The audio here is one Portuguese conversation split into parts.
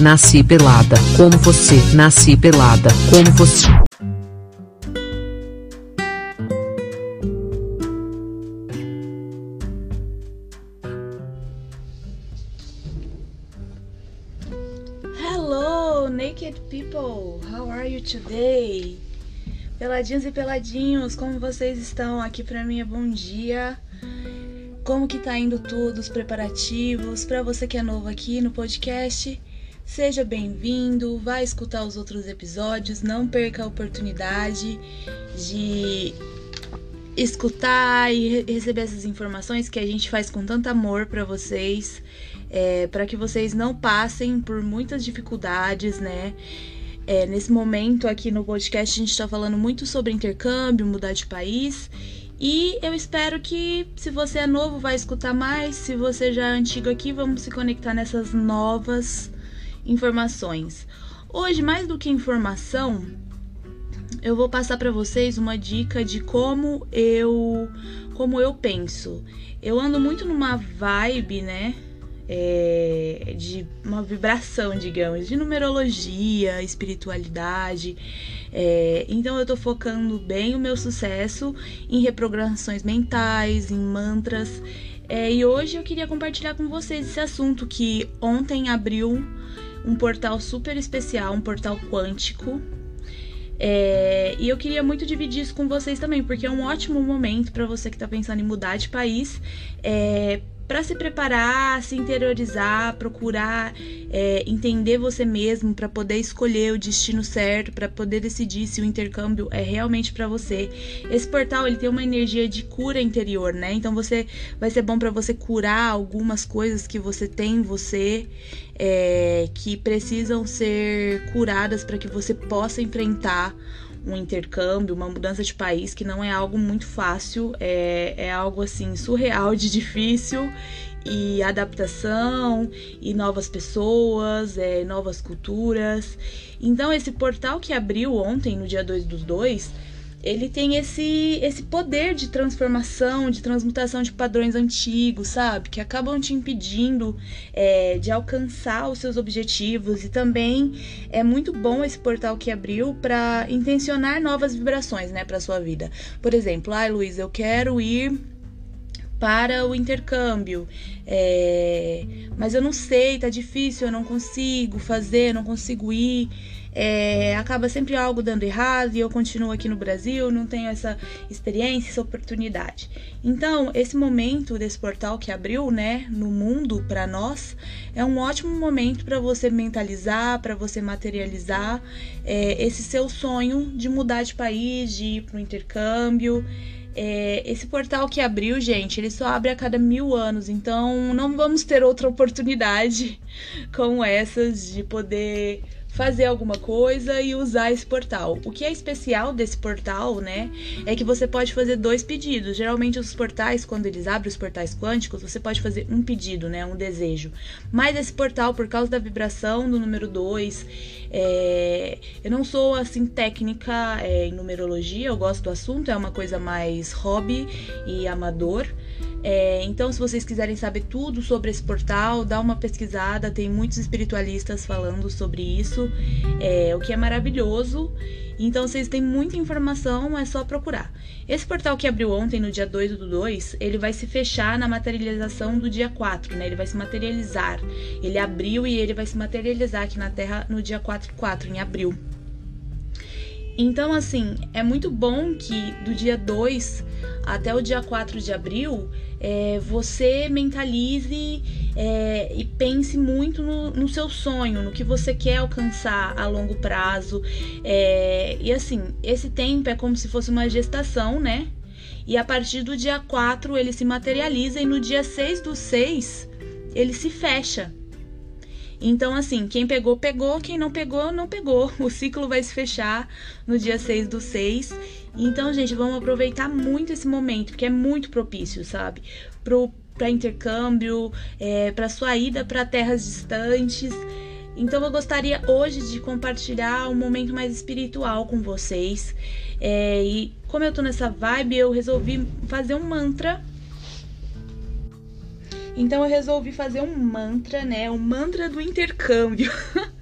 nasci pelada, como você, nasci pelada, como você. Hello, naked people! How are you today? Peladinhos e peladinhos, como vocês estão? Aqui pra mim é bom dia. Como que tá indo tudo, os preparativos? Para você que é novo aqui no podcast, seja bem-vindo, vai escutar os outros episódios, não perca a oportunidade de escutar e receber essas informações que a gente faz com tanto amor para vocês, é, para que vocês não passem por muitas dificuldades, né? É, nesse momento aqui no podcast a gente está falando muito sobre intercâmbio, mudar de país. E eu espero que, se você é novo, vai escutar mais. Se você já é antigo aqui, vamos se conectar nessas novas informações. Hoje, mais do que informação, eu vou passar para vocês uma dica de como eu como eu penso. Eu ando muito numa vibe, né? é, de uma vibração, digamos, de numerologia, espiritualidade. É, então eu tô focando bem o meu sucesso em reprogramações mentais, em mantras. É, e hoje eu queria compartilhar com vocês esse assunto que ontem abriu um portal super especial, um portal quântico. É, e eu queria muito dividir isso com vocês também, porque é um ótimo momento para você que está pensando em mudar de país, é, para se preparar, se interiorizar, procurar é, entender você mesmo para poder escolher o destino certo, para poder decidir se o intercâmbio é realmente para você. Esse portal ele tem uma energia de cura interior, né? Então você vai ser bom para você curar algumas coisas que você tem em você é, que precisam ser curadas para que você possa enfrentar um intercâmbio, uma mudança de país que não é algo muito fácil, é, é algo assim surreal de difícil e adaptação e novas pessoas, é, novas culturas. Então esse portal que abriu ontem, no dia 2 dos 2, ele tem esse, esse poder de transformação, de transmutação de padrões antigos, sabe? Que acabam te impedindo é, de alcançar os seus objetivos. E também é muito bom esse portal que abriu para intencionar novas vibrações, né, para sua vida. Por exemplo, ai, Luiz, eu quero ir para o intercâmbio. É, mas eu não sei, tá difícil, eu não consigo fazer, não consigo ir é, acaba sempre algo dando errado e eu continuo aqui no Brasil, não tenho essa experiência, essa oportunidade. Então, esse momento desse portal que abriu, né, no mundo para nós, é um ótimo momento para você mentalizar, para você materializar é, esse seu sonho de mudar de país, de ir para o intercâmbio. É, esse portal que abriu, gente, ele só abre a cada mil anos, então não vamos ter outra oportunidade como essas de poder fazer alguma coisa e usar esse portal. O que é especial desse portal, né, é que você pode fazer dois pedidos. Geralmente os portais, quando eles abrem os portais quânticos, você pode fazer um pedido, né, um desejo. Mas esse portal, por causa da vibração do número 2, é... eu não sou assim técnica é, em numerologia, eu gosto do assunto, é uma coisa mais hobby e amador. É, então, se vocês quiserem saber tudo sobre esse portal, dá uma pesquisada, tem muitos espiritualistas falando sobre isso, é, o que é maravilhoso. Então, vocês têm muita informação, é só procurar. Esse portal que abriu ontem, no dia 2 do 2, ele vai se fechar na materialização do dia 4, né? Ele vai se materializar. Ele abriu e ele vai se materializar aqui na Terra no dia 4 4, em abril. Então, assim, é muito bom que do dia 2 até o dia 4 de abril é, você mentalize é, e pense muito no, no, seu sonho, no que você quer alcançar a longo prazo. É, e assim, esse tempo é como se fosse uma gestação, né? E a partir do dia 4 ele se materializa e no dia 6 do 6 ele se fecha. Então, assim, quem pegou, pegou, quem não pegou, não pegou. O ciclo vai se fechar no dia 6 do 6. Então, gente, vamos aproveitar muito esse momento, que é muito propício, sabe? Pro, pra intercâmbio, é, pra sua ida para terras distantes. Então, eu gostaria hoje de compartilhar um momento mais espiritual com vocês. É, e como eu tô nessa vibe, eu resolvi fazer um mantra Então eu resolvi fazer um mantra, né? O mantra do intercâmbio.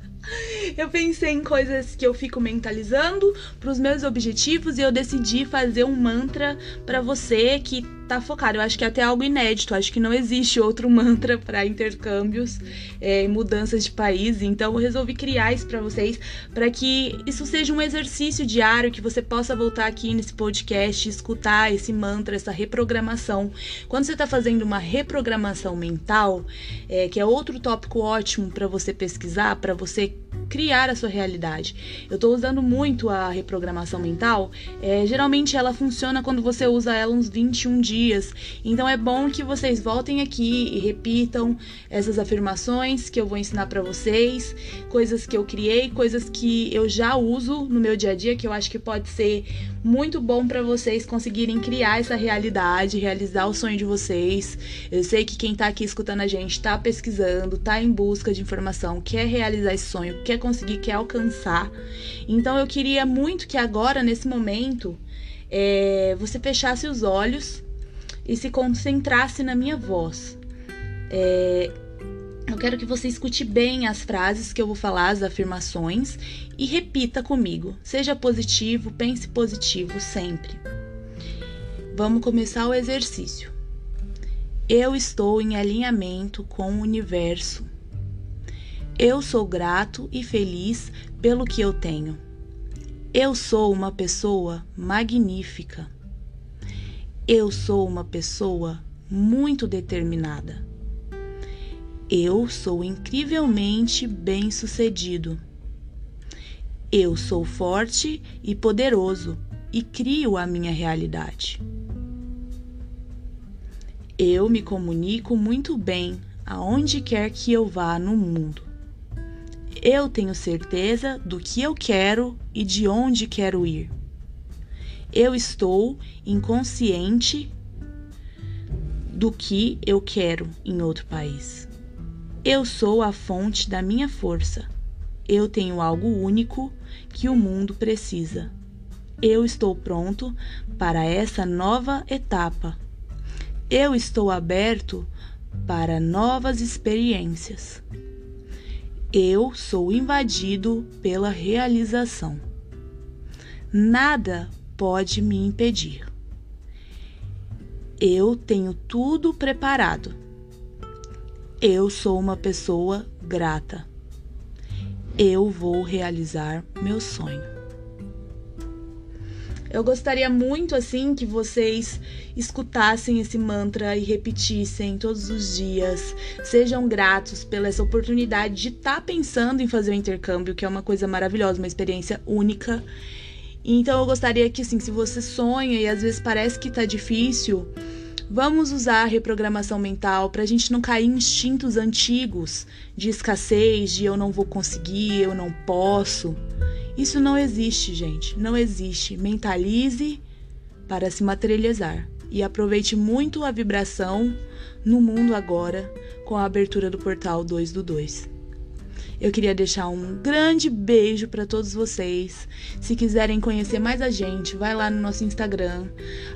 eu pensei em coisas que eu fico mentalizando para os meus objetivos e eu decidi fazer um mantra para você que tá focado. Eu acho que é até algo inédito. Acho que não existe outro mantra para intercâmbios e é, mudanças de país. Então eu resolvi criar isso para vocês, para que isso seja um exercício diário, que você possa voltar aqui nesse podcast, escutar esse mantra, essa reprogramação. Quando você está fazendo uma reprogramação mental, é, que é outro tópico ótimo para você pesquisar, para você criar a sua realidade. Eu estou usando muito a reprogramação mental. É, geralmente ela funciona quando você usa ela uns 21 dias. Então é bom que vocês voltem aqui e repitam essas afirmações que eu vou ensinar para vocês, coisas que eu criei, coisas que eu já uso no meu dia a dia que eu acho que pode ser muito bom para vocês conseguirem criar essa realidade, realizar o sonho de vocês. Eu sei que quem tá aqui escutando a gente tá pesquisando, tá em busca de informação, quer realizar esse sonho, quer conseguir, quer alcançar. Então eu queria muito que agora, nesse momento, é, você fechasse os olhos e se concentrasse na minha voz. É, eu quero que você escute bem as frases que eu vou falar, as afirmações, e repita comigo. Seja positivo, pense positivo sempre. Vamos começar o exercício. Eu estou em alinhamento com o universo. Eu sou grato e feliz pelo que eu tenho. Eu sou uma pessoa magnífica. Eu sou uma pessoa muito determinada. Eu sou incrivelmente bem-sucedido. Eu sou forte e poderoso e crio a minha realidade. Eu me comunico muito bem aonde quer que eu vá no mundo. Eu tenho certeza do que eu quero e de onde quero ir. Eu estou inconsciente do que eu quero em outro país. Eu sou a fonte da minha força. Eu tenho algo único que o mundo precisa. Eu estou pronto para essa nova etapa. Eu estou aberto para novas experiências. Eu sou invadido pela realização. Nada pode me impedir. Eu tenho tudo preparado eu sou uma pessoa grata. Eu vou realizar meu sonho. Eu gostaria muito assim que vocês escutassem esse mantra e repetissem todos os dias. Sejam gratos pela essa oportunidade de estar tá pensando em fazer o intercâmbio, que é uma coisa maravilhosa, uma experiência única. Então eu gostaria que assim, se você sonha e às vezes parece que tá difícil, Vamos usar a reprogramação mental para a gente não cair em instintos antigos de escassez, de eu não vou conseguir, eu não posso. Isso não existe, gente. Não existe. Mentalize para se materializar e aproveite muito a vibração no mundo agora com a abertura do portal 2 do 2. Eu queria deixar um grande beijo para todos vocês. Se quiserem conhecer mais a gente, vai lá no nosso Instagram,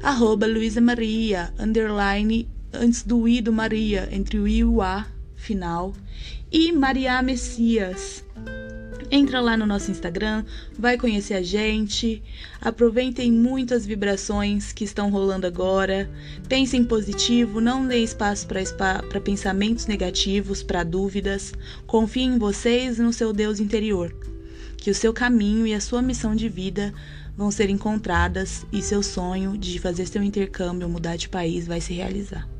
arroba Maria, underline, antes do I do Maria, entre o I e o A final, e Maria Messias. Entra lá no nosso Instagram, vai conhecer a gente. Aproveitem muito as vibrações que estão rolando agora. Pensem positivo, não dê espaço para pensamentos negativos, para dúvidas. Confiem em vocês e no seu Deus interior. Que o seu caminho e a sua missão de vida vão ser encontradas e seu sonho de fazer seu intercâmbio, mudar de país, vai se realizar.